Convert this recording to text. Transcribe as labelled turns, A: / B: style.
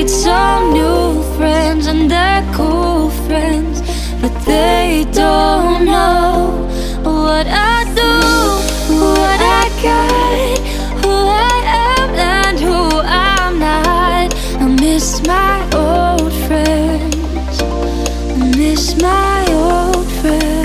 A: made some new friends and they're cool friends, but they don't know what I do, what I got, who I am and who I'm not. I miss my old friends, I miss my old friends.